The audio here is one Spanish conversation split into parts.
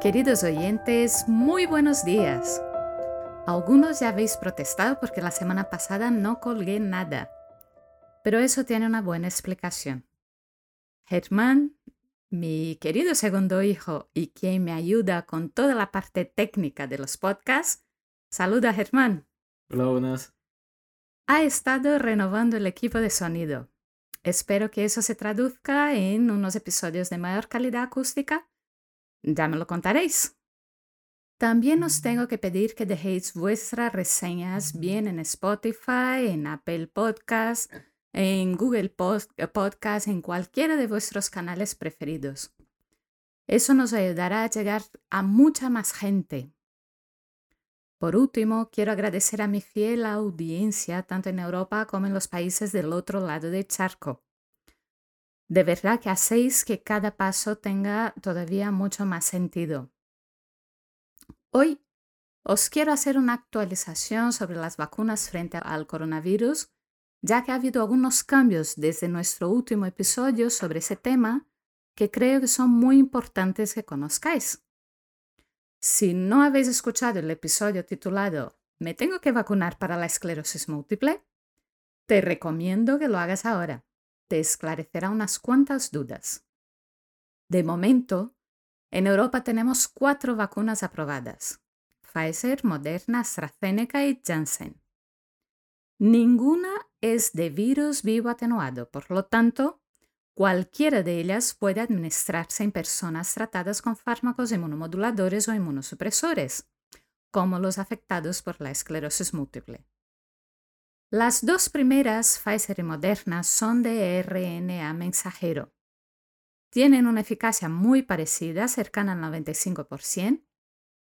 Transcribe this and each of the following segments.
Queridos oyentes, muy buenos días. Algunos ya habéis protestado porque la semana pasada no colgué nada, pero eso tiene una buena explicación. Germán, mi querido segundo hijo y quien me ayuda con toda la parte técnica de los podcasts, saluda Germán. Hola, buenas. Ha estado renovando el equipo de sonido. Espero que eso se traduzca en unos episodios de mayor calidad acústica ya me lo contaréis. También os tengo que pedir que dejéis vuestras reseñas bien en Spotify, en Apple Podcast, en Google Podcast, en cualquiera de vuestros canales preferidos. Eso nos ayudará a llegar a mucha más gente. Por último, quiero agradecer a mi fiel audiencia tanto en Europa como en los países del otro lado del charco. De verdad que hacéis que cada paso tenga todavía mucho más sentido. Hoy os quiero hacer una actualización sobre las vacunas frente al coronavirus, ya que ha habido algunos cambios desde nuestro último episodio sobre ese tema que creo que son muy importantes que conozcáis. Si no habéis escuchado el episodio titulado ¿Me tengo que vacunar para la esclerosis múltiple? Te recomiendo que lo hagas ahora te esclarecerá unas cuantas dudas. De momento, en Europa tenemos cuatro vacunas aprobadas. Pfizer, Moderna, AstraZeneca y Janssen. Ninguna es de virus vivo atenuado, por lo tanto, cualquiera de ellas puede administrarse en personas tratadas con fármacos inmunomoduladores o inmunosupresores, como los afectados por la esclerosis múltiple. Las dos primeras, Pfizer y Moderna, son de RNA mensajero. Tienen una eficacia muy parecida, cercana al 95%,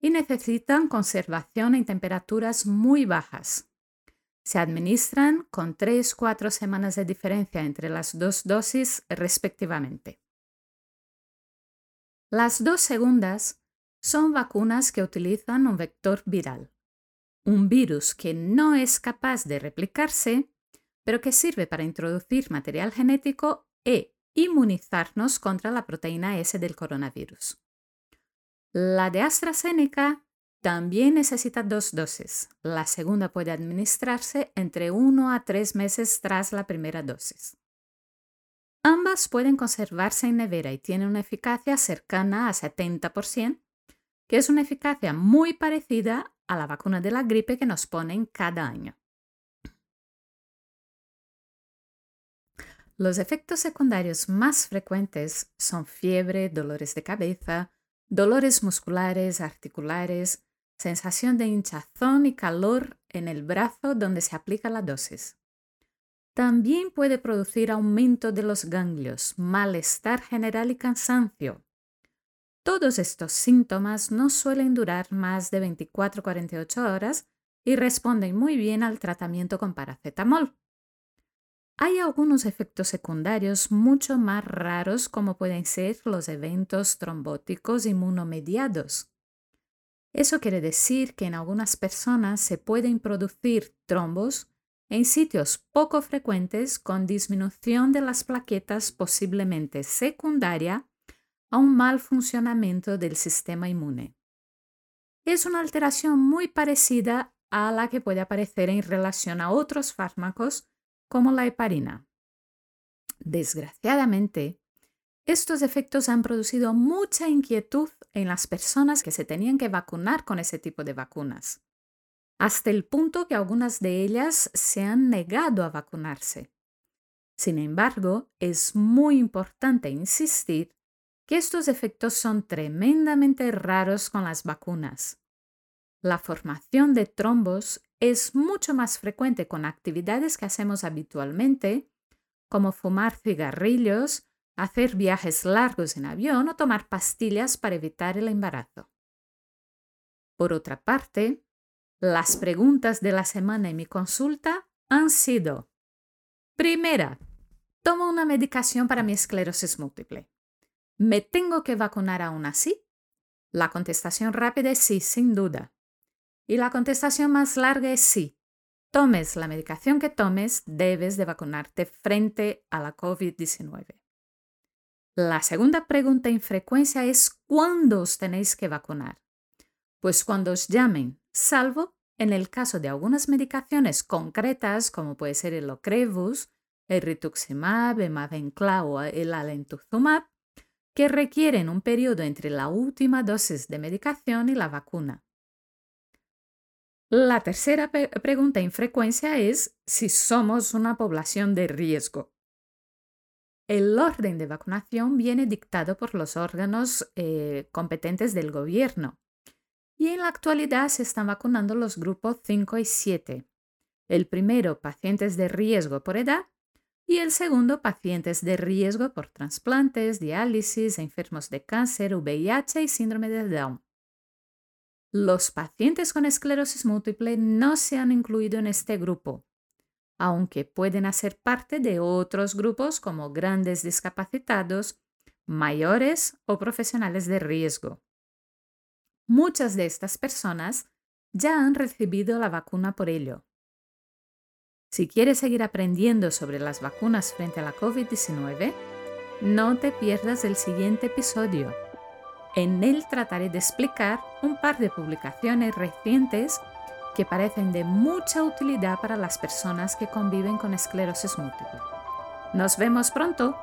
y necesitan conservación en temperaturas muy bajas. Se administran con 3-4 semanas de diferencia entre las dos dosis respectivamente. Las dos segundas son vacunas que utilizan un vector viral un virus que no es capaz de replicarse, pero que sirve para introducir material genético e inmunizarnos contra la proteína S del coronavirus. La de AstraZeneca también necesita dos dosis. La segunda puede administrarse entre 1 a 3 meses tras la primera dosis. Ambas pueden conservarse en nevera y tienen una eficacia cercana a 70%, que es una eficacia muy parecida a la vacuna de la gripe que nos ponen cada año. Los efectos secundarios más frecuentes son fiebre, dolores de cabeza, dolores musculares, articulares, sensación de hinchazón y calor en el brazo donde se aplica la dosis. También puede producir aumento de los ganglios, malestar general y cansancio, todos estos síntomas no suelen durar más de 24-48 horas y responden muy bien al tratamiento con paracetamol. Hay algunos efectos secundarios mucho más raros como pueden ser los eventos trombóticos inmunomediados. Eso quiere decir que en algunas personas se pueden producir trombos en sitios poco frecuentes con disminución de las plaquetas posiblemente secundaria a un mal funcionamiento del sistema inmune. Es una alteración muy parecida a la que puede aparecer en relación a otros fármacos como la heparina. Desgraciadamente, estos efectos han producido mucha inquietud en las personas que se tenían que vacunar con ese tipo de vacunas, hasta el punto que algunas de ellas se han negado a vacunarse. Sin embargo, es muy importante insistir que estos efectos son tremendamente raros con las vacunas. La formación de trombos es mucho más frecuente con actividades que hacemos habitualmente, como fumar cigarrillos, hacer viajes largos en avión o tomar pastillas para evitar el embarazo. Por otra parte, las preguntas de la semana en mi consulta han sido, primera, tomo una medicación para mi esclerosis múltiple. ¿Me tengo que vacunar aún así? La contestación rápida es sí, sin duda. Y la contestación más larga es sí. Tomes la medicación que tomes, debes de vacunarte frente a la COVID-19. La segunda pregunta en frecuencia es ¿cuándo os tenéis que vacunar? Pues cuando os llamen, salvo en el caso de algunas medicaciones concretas, como puede ser el Ocrevus, el rituximab, el Mavencla o el alentuzumab, que requieren un periodo entre la última dosis de medicación y la vacuna. La tercera pregunta en frecuencia es si somos una población de riesgo. El orden de vacunación viene dictado por los órganos eh, competentes del gobierno y en la actualidad se están vacunando los grupos 5 y 7. El primero, pacientes de riesgo por edad y el segundo, pacientes de riesgo por trasplantes, diálisis, enfermos de cáncer, VIH y síndrome de Down. Los pacientes con esclerosis múltiple no se han incluido en este grupo, aunque pueden hacer parte de otros grupos como grandes discapacitados, mayores o profesionales de riesgo. Muchas de estas personas ya han recibido la vacuna por ello. Si quieres seguir aprendiendo sobre las vacunas frente a la COVID-19, no te pierdas el siguiente episodio en él trataré de explicar un par de publicaciones recientes que parecen de mucha utilidad para las personas que conviven con esclerosis múltiple. Nos vemos pronto.